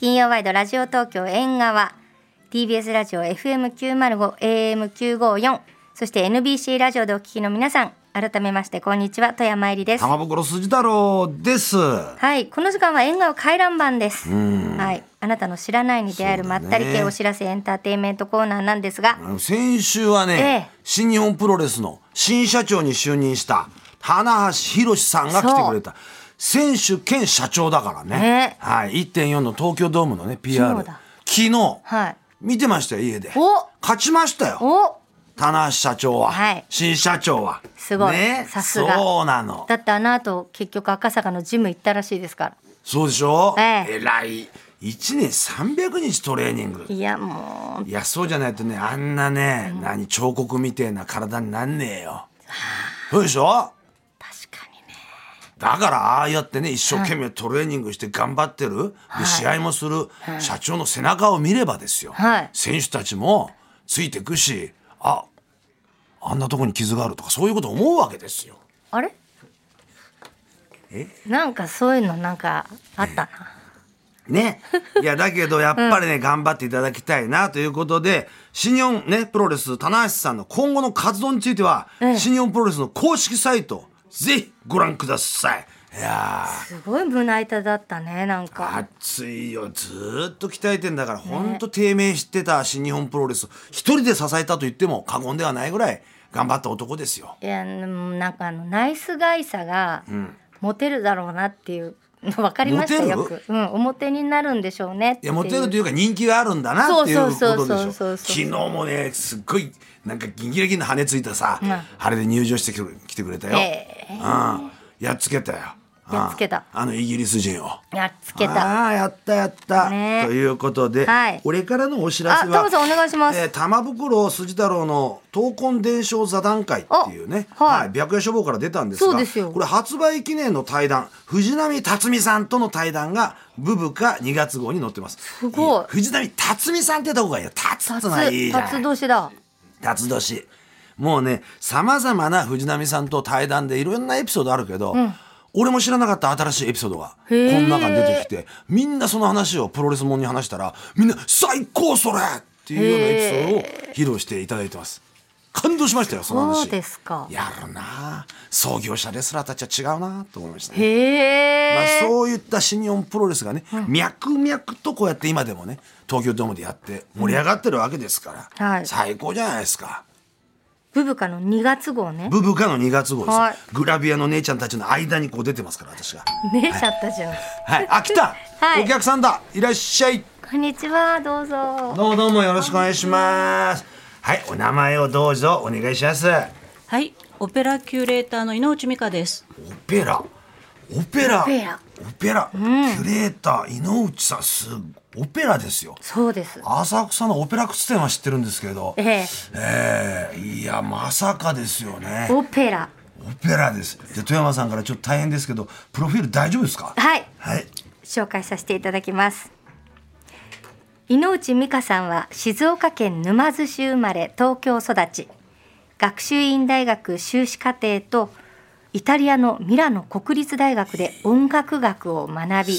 金曜ワイドラジオ東京縁側 TBS ラジオ FM905 AM954 そして NBC ラジオでお聞きの皆さん改めましてこんにちは富山えりです。玉袋筋太郎です。はいこの時間は縁側回覧版です。はいあなたの知らないに出会えるまったり系お知らせエンターテインメントコーナーなんですが、先週はね、ええ、新日本プロレスの新社長に就任した花橋宏さんが来てくれた選手兼社長だからね、えー、はい、1.4の東京ドームのね PR 昨日、はい、見てましたよ家で。勝ちましたよ。棚橋社長は、はい、新社長は。すごい、ね、さすが。そうなの。だってあの後結局赤坂のジム行ったらしいですから。そうでしょ、ええ。らい。1年300日トレーニング。いやもう。いやそうじゃないとねあんなね、うん、何彫刻みてえな体になんねえよ。そうでしょ？だからああやってね一生懸命トレーニングして頑張ってる、はい、で試合もする、はい、社長の背中を見ればですよ、はい、選手たちもついてくしああんなとこに傷があるとかそういうこと思うわけですよ。あれ？え？なんかそういうのなんかあったな。ね。いや、だけど、やっぱりね、うん、頑張っていただきたいな、ということで、新日本ね、プロレス、棚橋さんの今後の活動については、新日本プロレスの公式サイト、ぜひご覧ください。いやすごい胸板だったねなんか。熱いよ。ずっと鍛えてんだから、ね、ほんと低迷してた新日本プロレス一人で支えたと言っても過言ではないぐらい頑張った男ですよ。いやなんかあのナイスガイさがモテるだろうなっていう わかりましたよく、うん、表になるんでしょうねいやモテるというか人気があるんだなっていうことでしょ。昨日もねすっごいなんかギンギラギンの羽ついたさ、うん、あれで入場してきてくれたよ、えー、うん、やっつけたよやっつけた。あのイギリス人を。やっつけた。あやったやった、ね、ということで、はい、俺からのお知らせはあさんお願いします、えー、玉袋筋太郎の闘魂伝承座談会っていうね、はい、はい、白夜書房から出たんですがこれ発売記念の対談藤波辰巳さんとの対談がブブカ2月号に載ってます。すごい。藤波辰巳さんってとこがいいよ辰つないいじゃん辰年だ。辰年。もうねさまざまな藤波さんと対談でいろんなエピソードあるけど、うん俺も知らなかった新しいエピソードが。この中に出てきて。みんなその話をプロレスもんに話したらみんな「最高それ!」っていうようなエピソードを披露していただいてます。感動しましたよその話。そうですか。やるな。創業者レスラーたちは違うなと思いましたね、まあ、そういった新日本プロレスがね、うん、脈々とこうやって今でもね東京ドームでやって盛り上がってるわけですから、うんはい、最高じゃないですかブブカの2月号ね。ブブカの2月号です、はい、グラビアの姉ちゃんたちの間にこう出てますから私が。姉ちゃんたちの。はい。あ来た、はい、お客さんだ。いらっしゃい。こんにちは。どうぞ。どうもどうもよろしくお願いします。はい。お名前をどうぞ。お願いします。はい。オペラキュレーターの井内美香です。オペラ。オペラオペラ、うん、キュレーター井内さんすオペラですよ。そうです。浅草のオペラ靴店は知ってるんですけどええ。えー、いやまさかですよね。オペラ。オペラです。で富山さんからちょっと大変ですけどプロフィール大丈夫ですか？はい、はい、紹介させていただきます。井内美香さんは静岡県沼津市生まれ東京育ち。学習院大学修士課程とイタリアのミラノ国立大学で音楽学を学び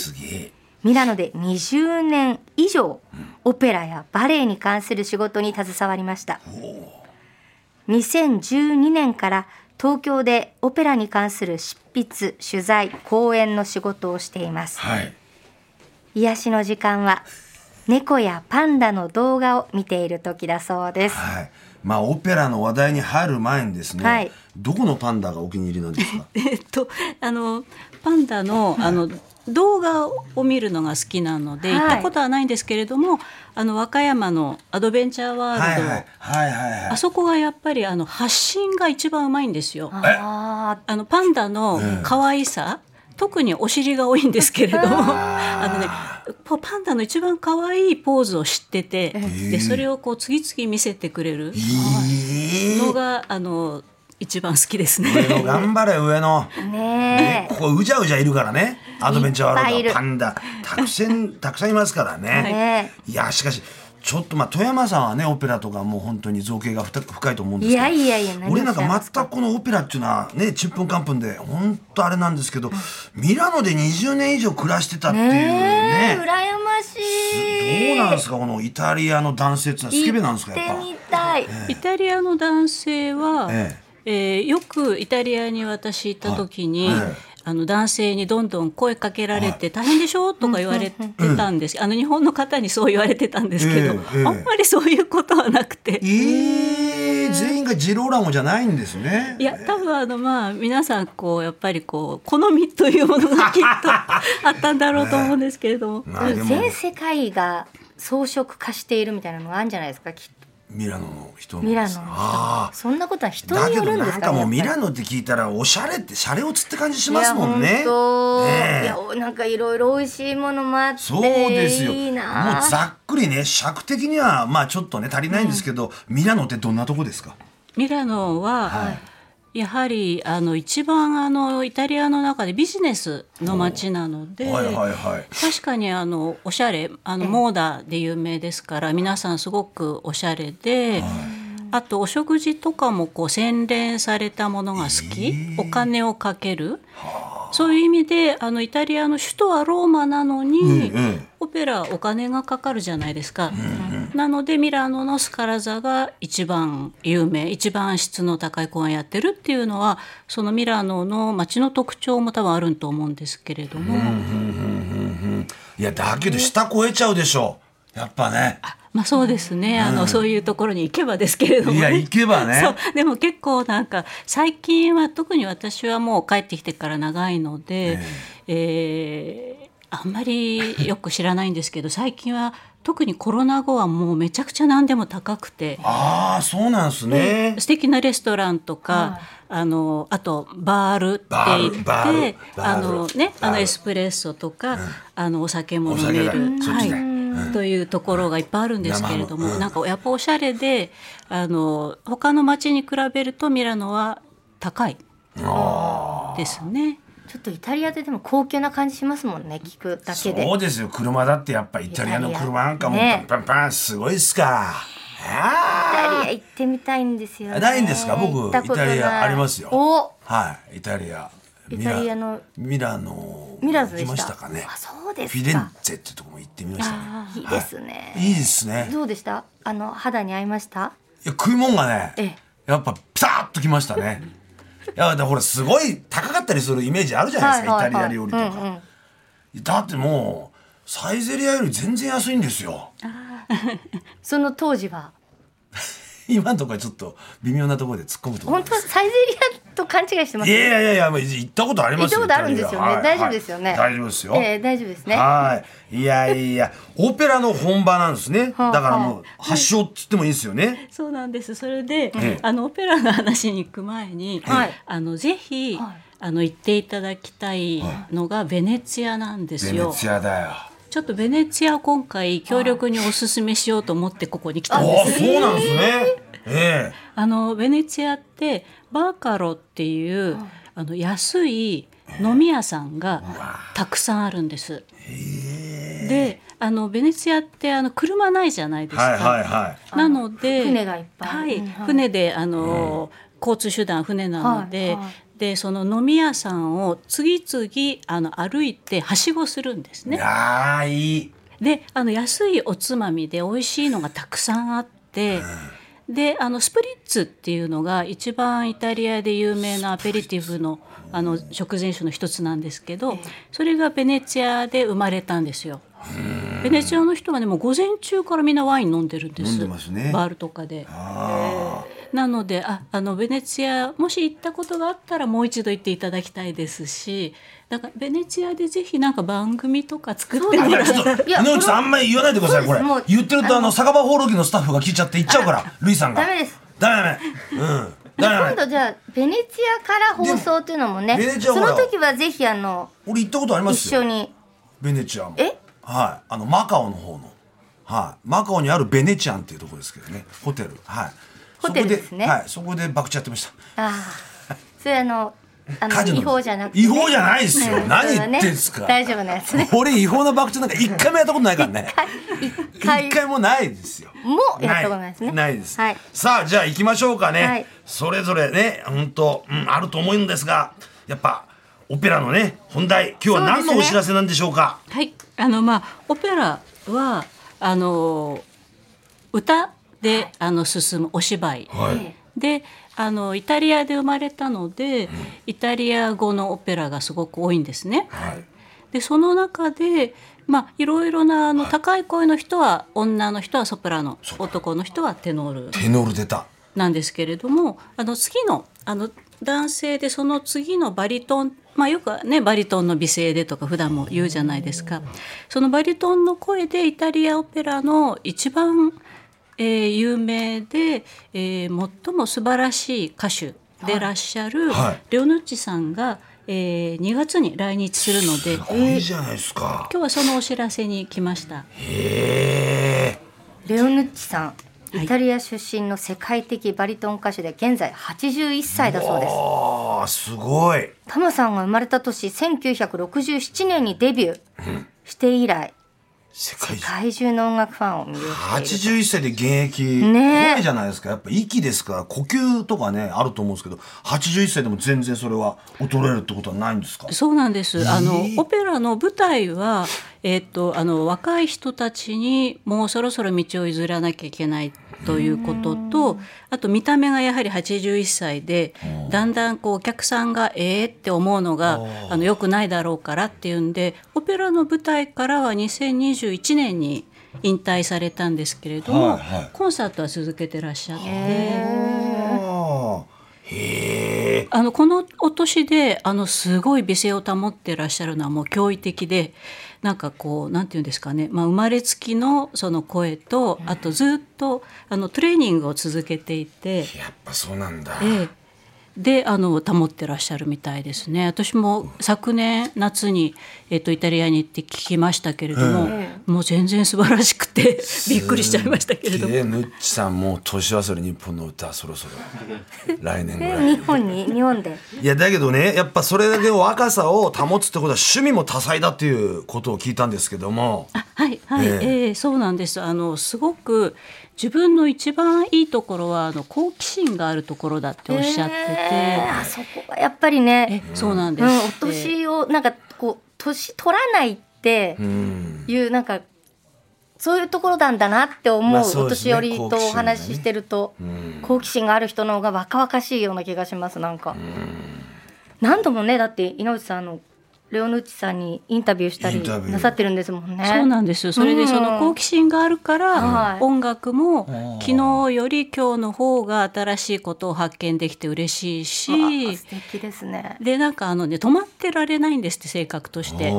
ミラノで20年以上、オペラやバレエに関する仕事に携わりました。2012年から東京でオペラに関する執筆取材講演の仕事をしています、はい、癒しの時間は猫やパンダの動画を見ている時だそうです、はい、まあオペラの話題に入る前にですね、はい、どこのパンダがお気に入りなんですか？えっとあのパンダのあの動画を見るのが好きなので、行ったことはないんですけれどもあの和歌山のアドベンチャーワールド、はいはいあそこがやっぱりあの発信が一番うまいんですよ。あのパンダの可愛さ、特にお尻が多いんですけれども あのねパンダの一番可愛いポーズを知っててでそれをこう次々見せてくれるのがあの一番好きですね。上の頑張れ上の。ねここうじゃうじゃいるからね。アドベンチャーワールドパンダたくさんたくさんいますからね。いやしかしちょっとまあ富山さんはねオペラとかもう本当に造形が深いと思うんですけどいやいやいや俺なんか全くこのオペラっていうのはねちんぷんかんぷんで本当あれなんですけど、ミラノで20年以上暮らしてたっていうね。ね羨ましい。どうなんですかこのイタリアの男性ってのはスケベなんですかやっぱ、えイタリアの男性は、ええ。えー、よくイタリアに私行った時に、はい。えあの男性にどんどん声かけられて大変でしょ？とか言われてたんです、あの日本の方にそう言われてたんですけど、えー、あんまりそういうことはなくて。えー、全員がジローラモじゃないんですね。いや多分あのまあ皆さんこうやっぱりこう好みというものがきっとあったんだろうと思うんですけれども。全世界が装飾化しているみたいなのがあるんじゃないですかきっミラノの人ミラノの人。あそんなことは人によるんですか、ね、なんかもうミラノって聞いたらおしゃれってシャレオツって感じしますもんね。いや,、いやなんかいろいろ美味しいものもあってそうですよ。もうざっくりね尺的にはまあちょっとね足りないんですけど、うん、ミラノってどんなとこですか？ミラノは、はいやはりあの一番あのイタリアの中でビジネスの街なので、はいはいはい、確かにあのおしゃれあのモーダで有名ですから皆さんすごくおしゃれで。あとお食事とかもこう洗練されたものが好き、お金をかける、そういう意味であのイタリアの首都はローマなのに、うんうん、オペラお金がかかるじゃないですか、うんうん、なのでミラノのスカラ座が一番有名一番質の高い公演やってるっていうのはそのミラノの街の特徴も多分あると思うんですけれども。いやだけど下超えちゃうでしょ。やっぱね。まあそうですね、あの、そういうところに行けばですけれども、ね、いや行けばね。でも結構なんか最近は特に私はもう帰ってきてから長いので、えー、えー、あんまりよく知らないんですけど最近は特にコロナ後はもうめちゃくちゃ何でも高くて。ああそうなんですね。素敵なレストランとか、はい、あのあとバールって言ってあのねあのエスプレッソとか、うん、あのお酒も飲める。はいというところがいっぱいあるんですけれども、うん、なんかやっぱおしゃれであの他の街に比べるとミラノは高い。ですね。ちょっとイタリアででも高級な感じしますもんね聞くだけで。そうですよ。車だってやっぱイタリアの車なんかもパンパンパンすごいっすか。らイタリア行ってみたいんですよ、ね、ないんですか？僕イタリアありますよ。はい。イタリア。イタリアの。ミラノミラノ行きましたかね。あそうですフィレンツェってとこも行ってみましたね。い。いですね、い、いですね。どうでした？あの肌に合いました？いや食い物がねやっぱピタッときましたね。いやだほらすごい高かったりするイメージあるじゃないですか、イタリア料理とか、うんうん、だってもうサイゼリアより全然安いんですよ。その当時は？今のところちょっと微妙なところで突っ込むと本当サイゼリアと勘違いしてます、ね、いやいやいや行ったことありますよ。行ったことあるんですよね、はい、大丈夫ですよね、はい、大丈夫ですよ、えー、大丈夫ですね。はい。いやいや。オペラの本場なんですね。だからもう発祥っつってもいいですよね、そうなんです。それで、あのオペラの話に行く前に、はい、あのぜひ、あの行っていただきたいのがベネツィアなんですよ。ベネツィアだよ。ちょっとベネツィア今回強力におすすめしようと思ってここに来たんです。そうなんですね。ええ、あのベネチアってバーカロっていう、あの安い飲み屋さんがたくさんあるんです。であのベネチアってあの車ないじゃないですか。はいはいはい、なので船がいっぱい、はい、船であの、交通手段船なので、はいはい、でその飲み屋さんを次々あの歩いてはしごするんですね。いいであの安いおつまみで美味しいのがたくさんあって。うんであのスプリッツっていうのが一番イタリアで有名なアペリティブのあの食前酒の一つなんですけどそれがベネチアで生まれたんですよ。ベネチアの人はねもう午前中からみんなワイン飲んでるんです、ね、バールとかで。なのでああのベネチアもし行ったことがあったらもう一度行っていただきたいですしだからベネチアでぜひなんか番組とか作ってもらったら。井内さんあんまり言わないでくださいこれ。言ってるとあの酒場放浪記のスタッフが聞いちゃって言っちゃうからルイさんが。ダメです。ダメダメ。うん。今度じゃあベネチアから放送っていうのもねその時はぜひあの俺行ったことあります一緒に。ベネチアも。え？はい。あのマカオの方の。はい。マカオにあるベネチアンっていうところですけどね。ホテル。はい。ホテルですね。はい。そこで博打やってました。ああそれあのあの違法じゃなく違法じゃないですよ、何言ってんすか、大丈夫なやつね。俺違法な博打なんか一回もやったことないからね。一回。回もないですよ。もうやったことないですね。ないです、はい、さあじゃあ行きましょうかね、はい、それぞれね本当、うん、あると思うんですがやっぱオペラのね本題。今日は何のお知らせなんでしょうか、ね、はい。あのまあオペラはあの歌で、あの進むお芝居、はい、であのイタリアで生まれたので、うん、イタリア語のオペラがすごく多いんですね。はい、でその中でまあいろいろなあの、はい、高い声の人は女の人はソプラノ。男の人はテノール。テノール出た。なんですけれどもあの次のあの男性でその次のバリトンまあ、よくねバリトンの美声でとか普段も言うじゃないですかそのバリトンの声でイタリアオペラの一番えー、有名で、えー、最も素晴らしい歌手でらっしゃる、はい、レオヌッチさんが、えー、2月に来日するので、すごいじゃないですか。今日はそのお知らせに来ました。へえ。レオヌッチさん、イタリア出身の世界的バリトン歌手で現在81歳だそうです。ああ、すごい。タマさんが生まれた年1967年にデビュー。して以来、世界世界中の音楽ファンを魅了して81歳で現役。ねじゃないですか。やっぱ息ですから呼吸とかねあると思うんですけど81歳でも全然それは衰えるってことはないんですか？そうなんです、えー、あのオペラの舞台はえー、っとあの若い人たちにもうそろそろ道を譲らなきゃいけないということとあと見た目がやはり81歳でだんだんこうお客さんがええって思うのがあのよくないだろうからっていうんでオペラの舞台からは2021年に引退されたんですけれども、はいはい、コンサートは続けてらっしゃって。あのこのお年であのすごい美声を保ってらっしゃるのはもう驚異的でなんかこうなんていうんですかね、まあ、生まれつきのその声とあとずっとあのトレーニングを続けていて。やっぱそうなんだ、ええ、であの保ってらっしゃるみたいですね。私も昨年夏に、えっと、イタリアに行って聞きましたけれども、うん、もう全然素晴らしくてびっくりしちゃいましたけれども。ヌッチさんもう年忘れ日本の歌そろそろ。来年ぐらい。日本に？日本で？いやだけどねやっぱそれだけ若さを保つってことは趣味も多彩だっていうことを聞いたんですけども。はいはい、えー、えー、そうなんです。あのすごく自分の一番いいところはあの好奇心があるところだっておっしゃってて、えー、あそこがやっぱりねそうなんです、うん、お年をなんかこう年取らないっていうなんかそういうところなんだなって思う、まあうね、お年寄りとお話ししてると、ね、好奇心がある人の方が若々しいような気がしますなんか。何度もねだって井内さんのレオヌッチさんにインタビューしたりなさってるんですもんね。そうなんですそれでその好奇心があるから、音楽も昨日より今日の方が新しいことを発見できて嬉しいし素敵ですね。でなんかあのね止まってられないんですって性格として。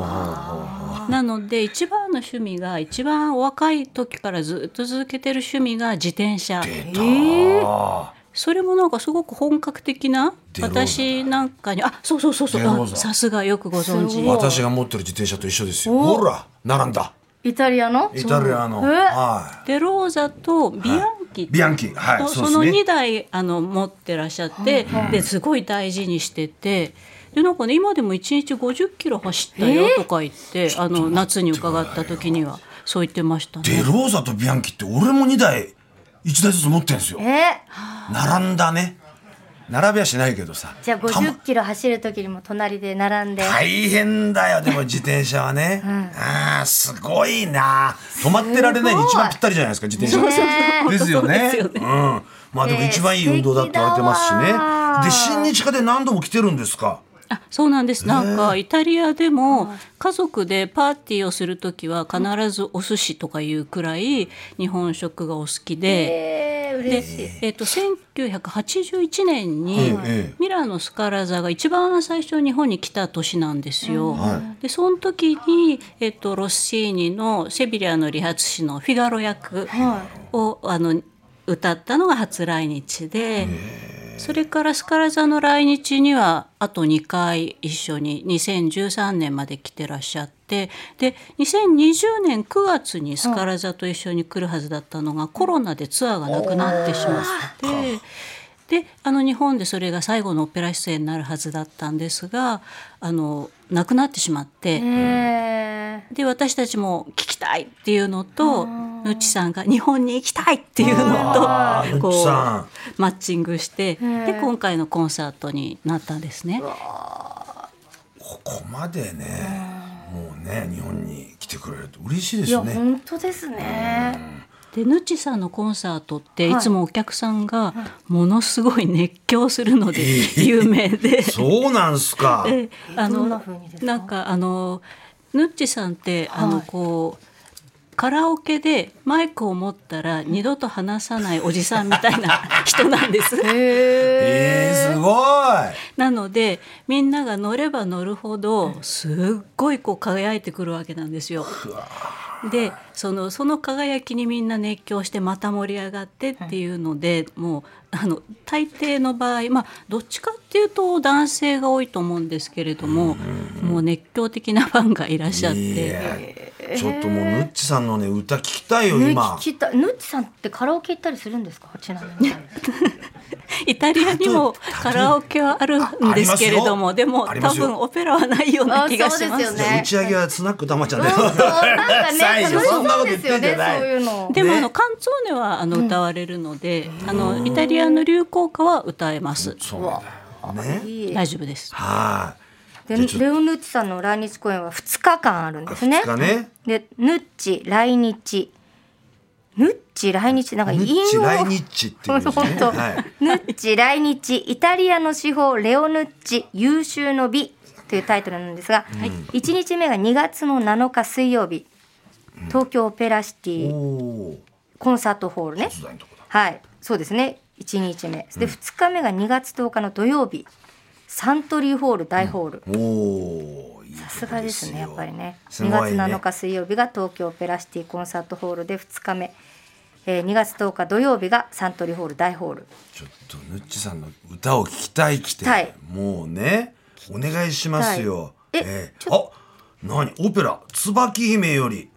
なので一番の趣味が一番お若い時からずっと続けてる趣味が自転車。えー？それもなんかすごく本格的な私なんかにあそうそうそうそう。さすがよくご存知。私が持ってる自転車と一緒ですよ。ほら並んだ。イタリアの？イタリアの、はい、デローザとビアンキ、はい、ビアンキ、はい、そその2台あの持ってらっしゃって、ですごい大事にしてて。でなんかね今でも1日50キロ走ったよとか言って、あの夏に伺った時にはそう言ってましたね。デローザとビアンキって俺も2台1台ずつ持ってんですよ、え？ー、並んだね。並びはしないけどさ。じゃあ50キロ走る時にも隣で並んで。大変だよ。でも 自転車はね、うん、ああすごいな。止まってられないに一番ぴったりじゃないですか自転車、ね、ですよね。ね、うん。まあでも一番いい運動だって言われてますしね。で新日課で何度も来てるんですか？あそうなんです。なんかイタリアでも家族でパーティーをする時は必ずお寿司とかいうくらい日本食がお好きで、で、えー、と1981年にミラノ・スカラ座が一番最初日本に来た年なんですよ。でその時に、えー、とロッシーニのセビリアの理髪師のフィガロ役を、あの歌ったのが初来日で。それからスカラ座の来日にはあと2回一緒に2013年まで来てらっしゃってで2020年9月にスカラ座と一緒に来るはずだったのがコロナでツアーがなくなってしまって。であの日本でそれが最後のオペラ出演になるはずだったんですがあの亡くなってしまって。で私たちも聞きたいっていうのとぬっちさんが日本に行きたいっていうのとこうマッチングしてで今回のコンサートになったんですね。ここまでねもうね日本に来てくれると嬉しいですね。本当ですね。でぬちさんのコンサートってい。つもお客さんがものすごい熱狂するので有名で、そうなんすか。あのなんかあのぬっちさんって、あのこうカラオケでマイクを持ったら二度と話さないおじさんみたいな人なんです。え。ー、すごい。なのでみんなが乗れば乗るほどすっごいこう輝いてくるわけなんですよ。でそのその輝きにみんな熱狂してまた盛り上がってっていうので、もうあの大抵の場合まあどっちかっていうと男性が多いと思うんですけれども、もう熱狂的なファンがいらっしゃって。ちょっともうぬっちさんのね歌聞きたいよ今。聞きたぬっちさんってカラオケ行ったりするんですか？ちなみに。イタリアにもカラオケはあるんですけれども、でも多分オペラはないような気がします。打ち上げはスナックたまちゃんで。なんかね、楽しそうですよね、そういうの。でもあのカンツォーネはあの歌われるので、あのイタリアの流行歌は歌えます。ね、大丈夫です。はい。でレオヌッチさんの来日公演は2日間あるんですね。ねでヌッチ来日ヌッチ来日なんかヌッチ来日っていうね。はい、ヌッチ来日。イタリアの司法レオヌッチ優秀の美というタイトルなんですが、はい、1日目が2月の7日水曜日、東京オペラシティコンサートホールね。はい、そうですね。1日目。で2日目が2月10日の土曜日、サントリーホール大ホール。おさすがですねやっぱりね。2月7日水曜日が東京オペラシティコンサートホールで2日目えー、2月10日土曜日がサントリーホール大ホール。ちょっとぬっちさんの歌を聞きたいきて。もうねお願いしますよ。ええー、あ何？オペラ。椿姫より。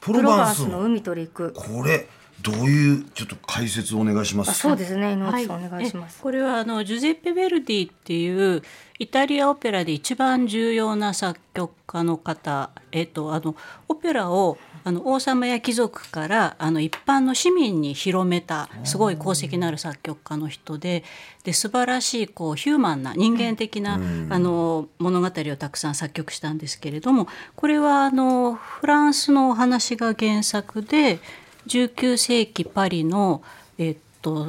プロバンスの。海と陸これどういうちょっと解説をお願いします？そうですね、はい、お願いします。これはあのジュゼッペ・ベルディっていうイタリアオペラで一番重要な作曲家の方、えっとあのオペラをあの王様や貴族からあの一般の市民に広めたすごい功績のある作曲家の人でで素晴らしいこうヒューマンな人間的な、あの物語をたくさん作曲したんですけれどもこれはあのフランスのお話が原作で19世紀パリの、えっと、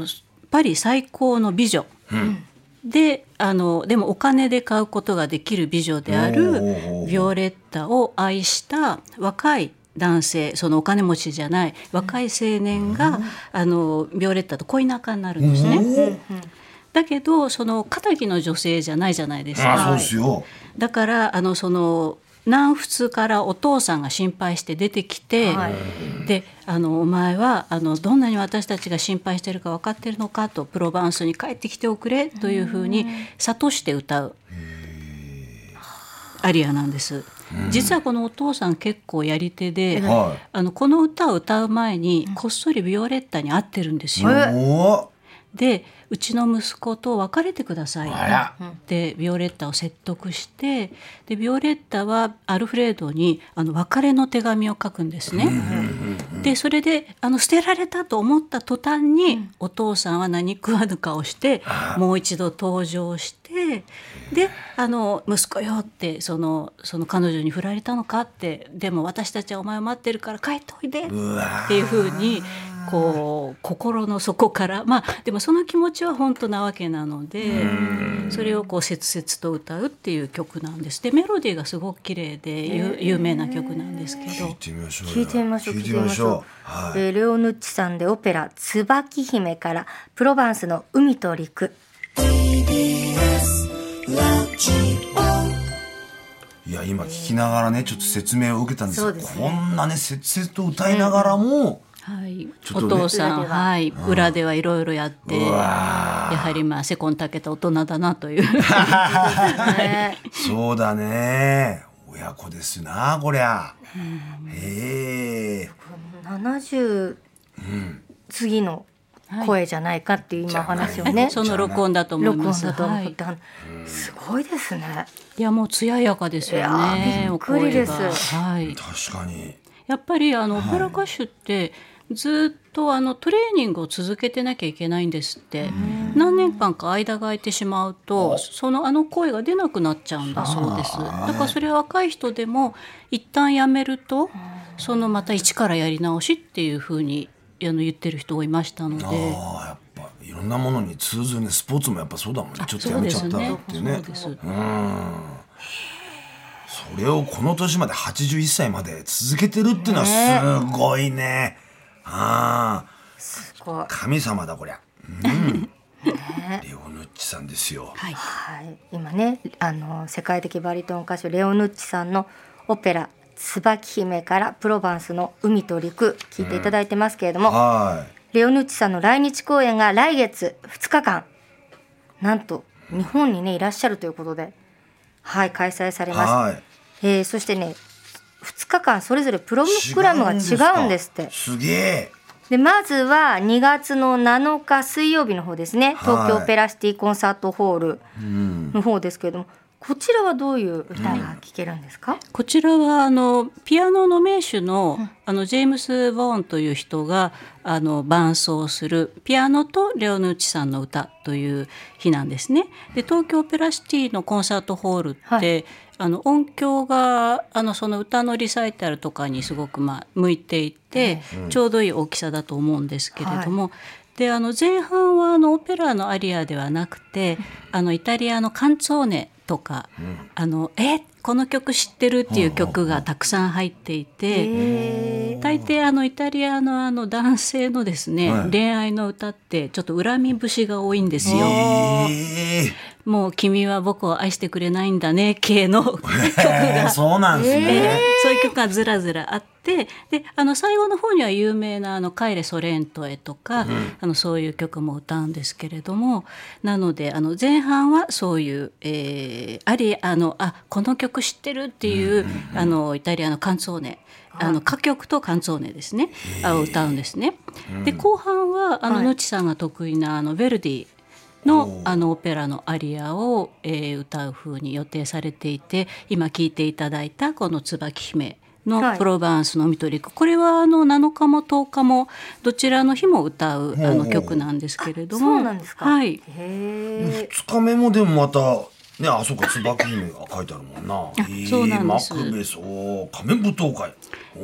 パリ最高の美女、うん、であのでもお金で買うことができる美女であるビオレッタを愛した若い男性。そのお金持ちじゃない。若い青年が、うん、あのビオレッタと恋仲になるんですね。うん。だけどその敵の女性じゃないじゃないですか。だからあのその南仏からお父さんが心配して出てきて、はい、であのお前はあのどんなに私たちが心配してるか分かってるのかとプロバンスに帰ってきておくれというふうに諭して歌う。アリアなんです。実はこのお父さん結構やり手で、あのこの歌を歌う前にこっそりビオレッタに会ってるんですよ。でうちの息子と別れてくださいってビオレッタを説得してでビオレッタはアルフレードにあの別れの手紙を書くんですね。でそれであの捨てられたと思った途端に、お父さんは何食わぬ顔してもう一度登場してであの息子よってそのその彼女に振られたのかってでも私たちはお前を待ってるから帰っておいでっていうふうにこう心の底からまあでもその気持ちは本当なわけなのでそれをこう切々と歌うっていう曲なんです。でメロディーがすごく綺麗で有名な曲なんですけど。聞いてみましょう。聞いてみましょう聞いてみましょう、はい、えー、レオヌッチさんでオペラ「椿姫」からプロバンスの「海と陸」いや今聞きながらねちょっと説明を受けたんですけど、ね、こんなね切々と歌いながらも、はい、お父さん、は。い、裏ではいろいろやって。やはりまあセコンたけた大人だなという。そうだね。親子ですなこりゃ、へえ70、次の声じゃないかっていう今話をね、その録音だと思います。録音だと思った、はい、すごいですね。いやもう艶やかですよねびっくりです。はい、確かに。やっぱりあのオペラ歌手って、ずっとあのトレーニングを続けてなきゃいけないんですって。何年間か間が空いてしまうとそのあの声が出なくなっちゃうんだそうです。だからそれは若い人でも一旦やめるとそのまた一からやり直しっていうふうにあの言ってる人がいましたので。やっぱいろんなものに通ずるねスポーツもやっぱそうだもんね。ちょっとやめちゃったっていうね。それをこの年まで81歳まで続けてるっていうのはすごいね。あすごい。神様だこりゃ。うん。レオヌッチさんですよ。はい、はい、今ねあの世界的バリトン歌手レオヌッチさんのオペラ椿姫からプロバンスの海と陸聞いていただいてますけれども、うん、レオヌッチさんの来日公演が来月2日間なんと日本にねいらっしゃるということではい開催されます、はい、えー、そしてね2日間それぞれプログラムが違うんですって。すげえ。でまずは2月の7日水曜日の方ですね。東京オペラシティコンサートホールの方ですけれども、こちらはどういう歌が聴けるんですか、うん、こちらはあのピアノの名手のうん、あのジェームス・ボーンという人があの伴奏するピアノとレオヌーチさんの歌という日なんですね。で東京オペラシティのコンサートホールって、はい、あの音響があのその歌のリサイタルとかにすごくまあ向いていて、うん、ちょうどいい大きさだと思うんですけれども、はい。であの前半はあのオペラのアリアではなくてあのイタリアのカンツォーネとか、うん、あのえこの曲知ってるっていう曲がたくさん入っていて大抵あのイタリアのあの男性のですね、はい、恋愛の歌ってちょっと恨み節が多いんですよ。もう君は僕を愛してくれないんだね系の 曲が。そうなんですね、そういう曲がずらずらあって。であの最後の方には有名な「あの帰れソレントへ」とか、うん、あのそういう曲も歌うんですけれどもなのであの前半はそういう、えー、ありあのあこの曲知ってるっていう、うん、あのイタリアのカンツォーネあの歌曲とカンツォーネですねを歌うんですね。で後半はあの、はい、のちさんが得意なあのヴェルディのあのオペラのアリアを、えー、歌う風に予定されていて今聴いていただいたこの「椿姫」のプロバンスのミトリック、はい、これはあの7日も10日もどちらの日も歌うあの曲なんですけれども。そうなんですか。はい。2日目もでもまたねあそこ椿姫が書いてあるもんな。そうなんです。マクベスお仮面舞踏会。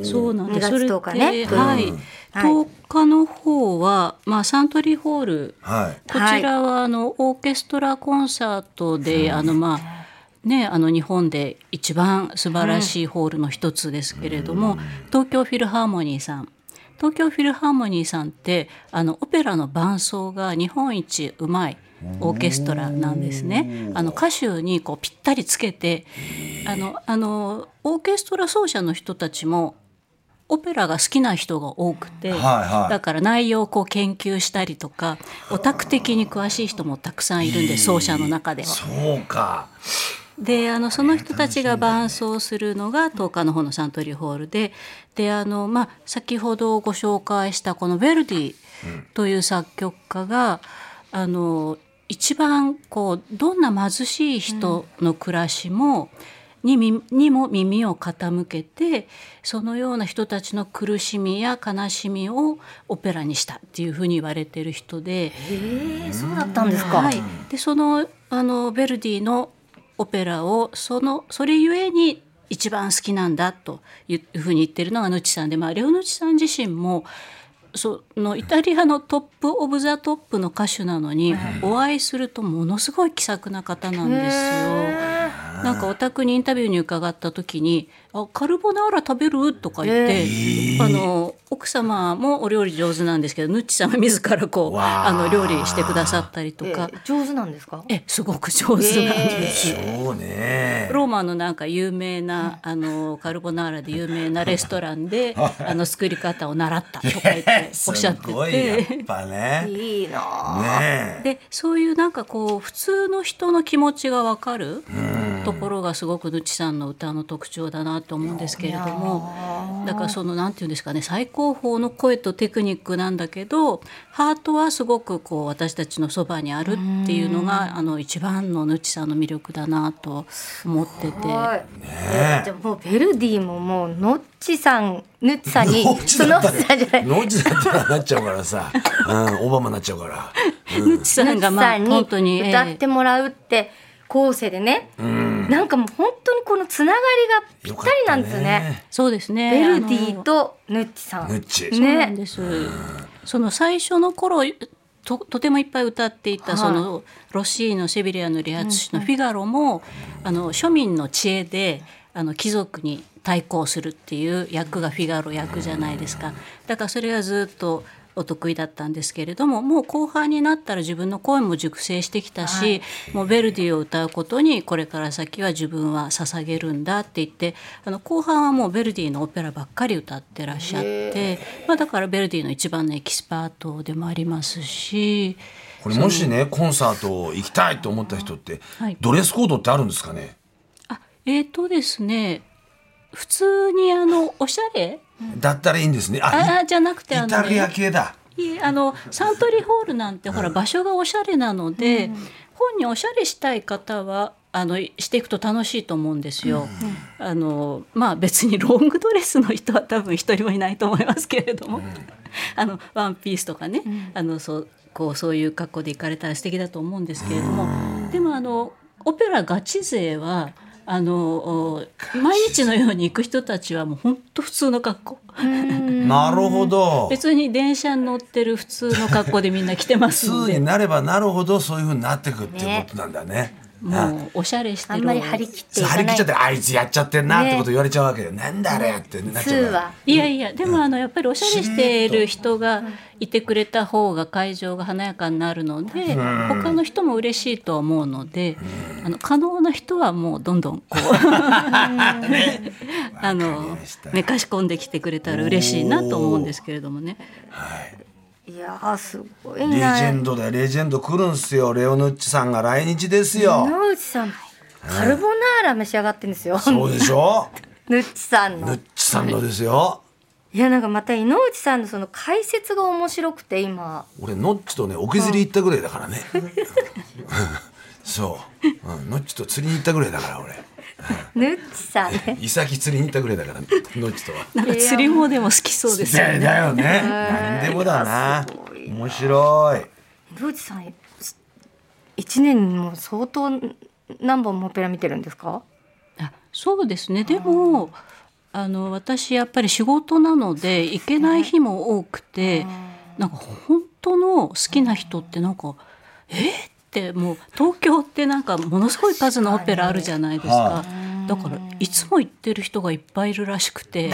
そうなんです。それって、ね、はい。10日の方は、まあ、サントリーホール、はい、こちらはあのオーケストラコンサートで、あのまあね、あの日本で一番素晴らしいホールの一つですけれども、うん、東京フィルハーモニーさん。東京フィルハーモニーさんってあのオペラの伴奏が日本一うまいオーケストラなんですね。あの歌手にこうぴったりつけてあのあのオーケストラ奏者の人たちもオペラが好きな人が多くて、はいはい、だから内容をこう研究したりとかオタク的に詳しい人もたくさんいるんで奏者の中では。そうか。であのその人たちが伴奏するのが10日の方のサントリーホールでであの、まあ、先ほどご紹介したこのヴェルディという作曲家が、あの一番こうどんな貧しい人の暮らしも、ににも耳を傾けてそのような人たちの苦しみや悲しみをオペラにしたっていうふうに言われてる人で。へそうだったんですか、はい、でそのあのベルディのオペラをそのそれゆえに一番好きなんだというふうに言ってるのがヌチさんで、まあ、レオヌチさん自身もそのイタリアのトップ・オブ・ザ・トップの歌手なのに、お会いするとものすごい気さくな方なんですよ。なんかお宅にインタビューに伺った時に「あカルボナーラ食べる?」とか言って、えー、あの奥様もお料理上手なんですけどヌッチさん自らこうあの料理してくださったりとか、えー、上手なんですか？えすごく上手なんです、えー、そうね。ローマのなんか有名なあのカルボナーラで有名なレストランで あの作り方を習ったとか言っておっしゃってて。やっぱね。いいな、ね、でそういうなんかこう普通の人の気持ちがわかるところがすごくヌチさんの歌の特徴だなと思うんですけれどもだからそのなんていうんですかね最高峰の声とテクニックなんだけどハートはすごくこう私たちのそばにあるっていうのがあの一番のヌチさんの魅力だなと思ってて。ね、じゃもうベルディももうノッチさんヌッチさんにそのさじゃない。ノッチだったらなっちゃうからさ、うん、オバマなっちゃうから。うん、ヌッチさんがまあ本当に歌ってもらうって。後世でね、うん、なんかもう本当にこのつながりがぴったりなんですね。ねそうですね。ベルディとヌッチさん。ヌッチ。そうなんです。その最初の頃ととてもいっぱい歌っていた、はい、そのロッシーノセビリアの理髪師のフィガロも、うん、あの庶民の知恵であの貴族に対抗するっていう役がフィガロ役じゃないですか。だからそれがずっとお得意だったんですけれどももう後半になったら自分の声も熟成してきたし、はい、もうヴェルディを歌うことにこれから先は自分は捧げるんだって言ってあの後半はもうヴェルディのオペラばっかり歌ってらっしゃって、まあ、だからヴェルディの一番のエキスパートでもありますし。これもしねコンサート行きたいと思った人って、はい、ドレスコードってあるんですかね？あえーとですね普通にあのおしゃれだったらいいんですね。ああじゃなくてイタリア系だ。あのサントリーホールなんてほら場所がおしゃれなので、うん、本におしゃれしたい方はあのしていくと楽しいと思うんですよ。うん、あのまあ別にロングドレスの人は多分一人もいないと思いますけれども、うん、あのワンピースとかね、あのそうこうそういう格好で行かれたら素敵だと思うんですけれども、でもあのオペラガチ勢はあの毎日のように行く人たちはもう本当普通の格好。なるほど。別に電車に乗ってる普通の格好でみんな来てます普通になればなるほどそういうふうになっていくっていうことなんだね。ねもうおしゃれしてる。あんまり張り切って張り切っちゃってあいつやっちゃってんなってこと言われちゃうわけよ、ね、なんだあれってなっちゃういやいやでもあのやっぱりおしゃれしている人がいてくれた方が会場が華やかになるので他の人も嬉しいと思うのであの可能な人はもうどんどんこう あのめかし込んできてくれたら嬉しいなと思うんですけれどもね。はいいやすごいレジェンドだレジェンド来るんすよ。レオヌッチさんが来日ですよ。レオヌッチさんカルボナーラ召し上がってんですよ。そうでしょ？ヌッチさんの。ヌッチさんのですよ。いやなんかまた井内さんのその解説が面白くて今。俺ノッチとねお削り行ったぐらいだからね、そう、うん、ノッチと釣りに行ったぐらいだから俺ヌッチさんね。イサキ釣りに行ったぐらいだから、ノッチとは。なんか釣りもでも好きそうですよね。だよね。何でもだな。面白い。ノッチさん、一年にも相当何本もオペラ見てるんですか？あ、そうですね。でも。あの私やっぱり仕事なので行けない日も多くて、なんか本当の好きな人ってなんかえ？ってもう東京ってなんかものすごい数のオペラあるじゃないですか。だからいつも行ってる人がいっぱいいるらしくて、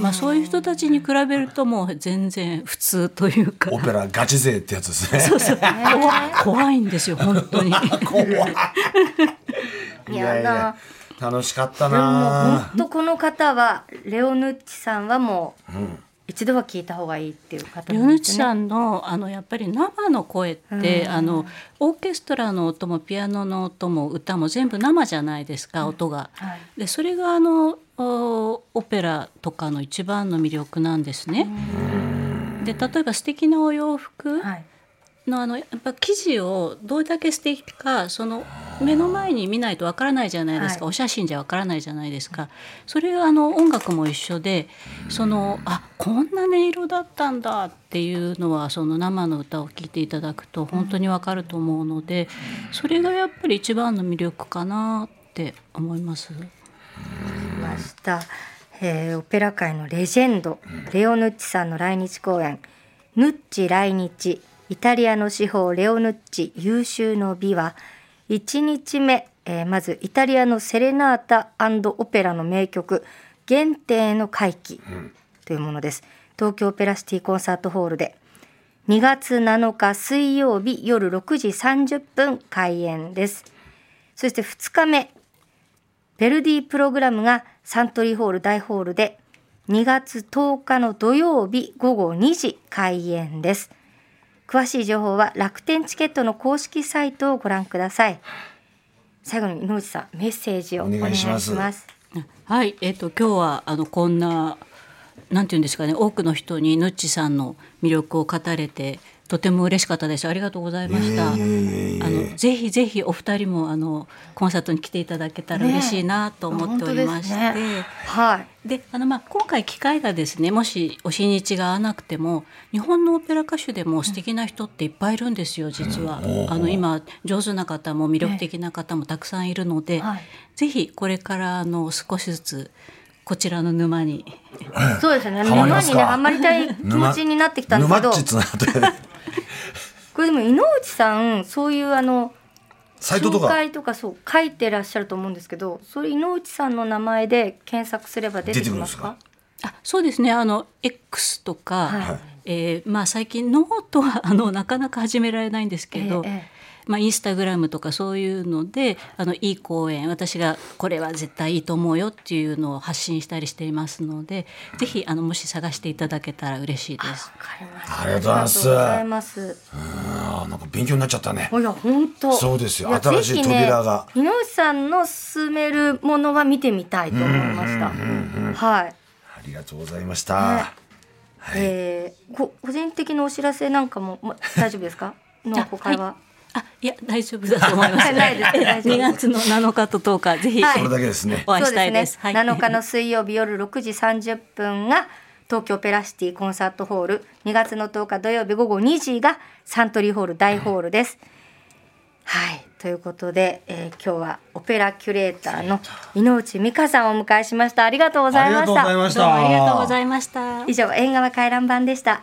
まあそういう人たちに比べるともう全然普通というか。オペラガチ勢ってやつですね。そうそう。怖いんですよ本当に。怖い。いやな。楽しかったな。本当この方はレオヌッチさんはもう。うん一度は聞いた方がいいっていう方、ね、ヨヌチさんのあのやっぱり生の声って、うん、あのオーケストラの音もピアノの音も歌も全部生じゃないですか、うん、音が。はい、でそれがあのオペラとかの一番の魅力なんですね。で例えば素敵なお洋服、はいのあのやっぱ生地をどれだけ素敵かその目の前に見ないとわからないじゃないですか、はい、お写真じゃわからないじゃないですか。それがあの音楽も一緒でそのあこんな音色だったんだっていうのはその生の歌を聴いていただくと本当にわかると思うのでそれがやっぱり一番の魅力かなって思います。ました、えー、オペラ界のレジェンドレオ・ヌッチさんの来日公演「ヌッチ来日イタリアの司法レオヌッチ優秀の美は1日目、えー、まずイタリアのセレナータオペラの名曲「限定の回帰」というものです。東京オペラシティコンサートホールで2月7日水曜日夜6時30分開演です。そして2日目、ベルディプログラムがサントリーホール大ホールで2月10日の土曜日午後2時開演です。詳しい情報は楽天チケットの公式サイトをご覧ください。最後に井内さんメッセージをお願いします。ますはい、えっ、ー、と今日はあのこんななんていうんですかね多くの人にヌッチさんの魅力を語れてとても嬉しかったです。ありがとうございました。あのぜひぜひお二人もあのコンサートに来ていただけたら嬉しいなと思っておりまして、ね、はい。で、あのまあ今回機会がですね、もしお日にちが合わなくても日本のオペラ歌手でも素敵な人っていっぱいいるんですよ。実は、うん、あの今上手な方も魅力的な方もたくさんいるので、はい、ぜひこれからあの少しずつこちらの沼に。そうですね。沼にね、ハマりたい気持ちになってきたんですけど。これでも井内さん、そういうあの。サイトとか？紹介とか、そう、書いてらっしゃると思うんですけど。それ井内さんの名前で検索すれば出てきますか？あ、そうですね。あの X とか。はい、えー、まあ、最近ノートは、あの、なかなか始められないんですけど。えーえーまあ、インスタグラムとかそういうのであのいい講演私がこれは絶対いいと思うよっていうのを発信したりしていますのでぜひあのもし探していただけたら嬉しいです。ありがとうございます。うんなんか勉強になっちゃったね。いや本当そうですよ新しい扉が、ね、井上さんの勧めるものは見てみたいと思いました。はい。ありがとうございました。ねはい、えー、個人的なお知らせなんかも、ま、大丈夫ですか？の他は、は？いあいや大丈夫だと思います。2月の7日と10日ぜひ、はい、それだけですね。お会いしたいです。ですね、7日の水曜日夜6時30分が東京ペラシティコンサートホール、2月の10日土曜日午後2時がサントリーホール大ホールです。はい。ということで、えー、今日はオペラキュレーターの井内美香さんをお迎えしました。ありがとうございました。ありがとうございました。ありがとうございました。以上、縁側回覧版でした。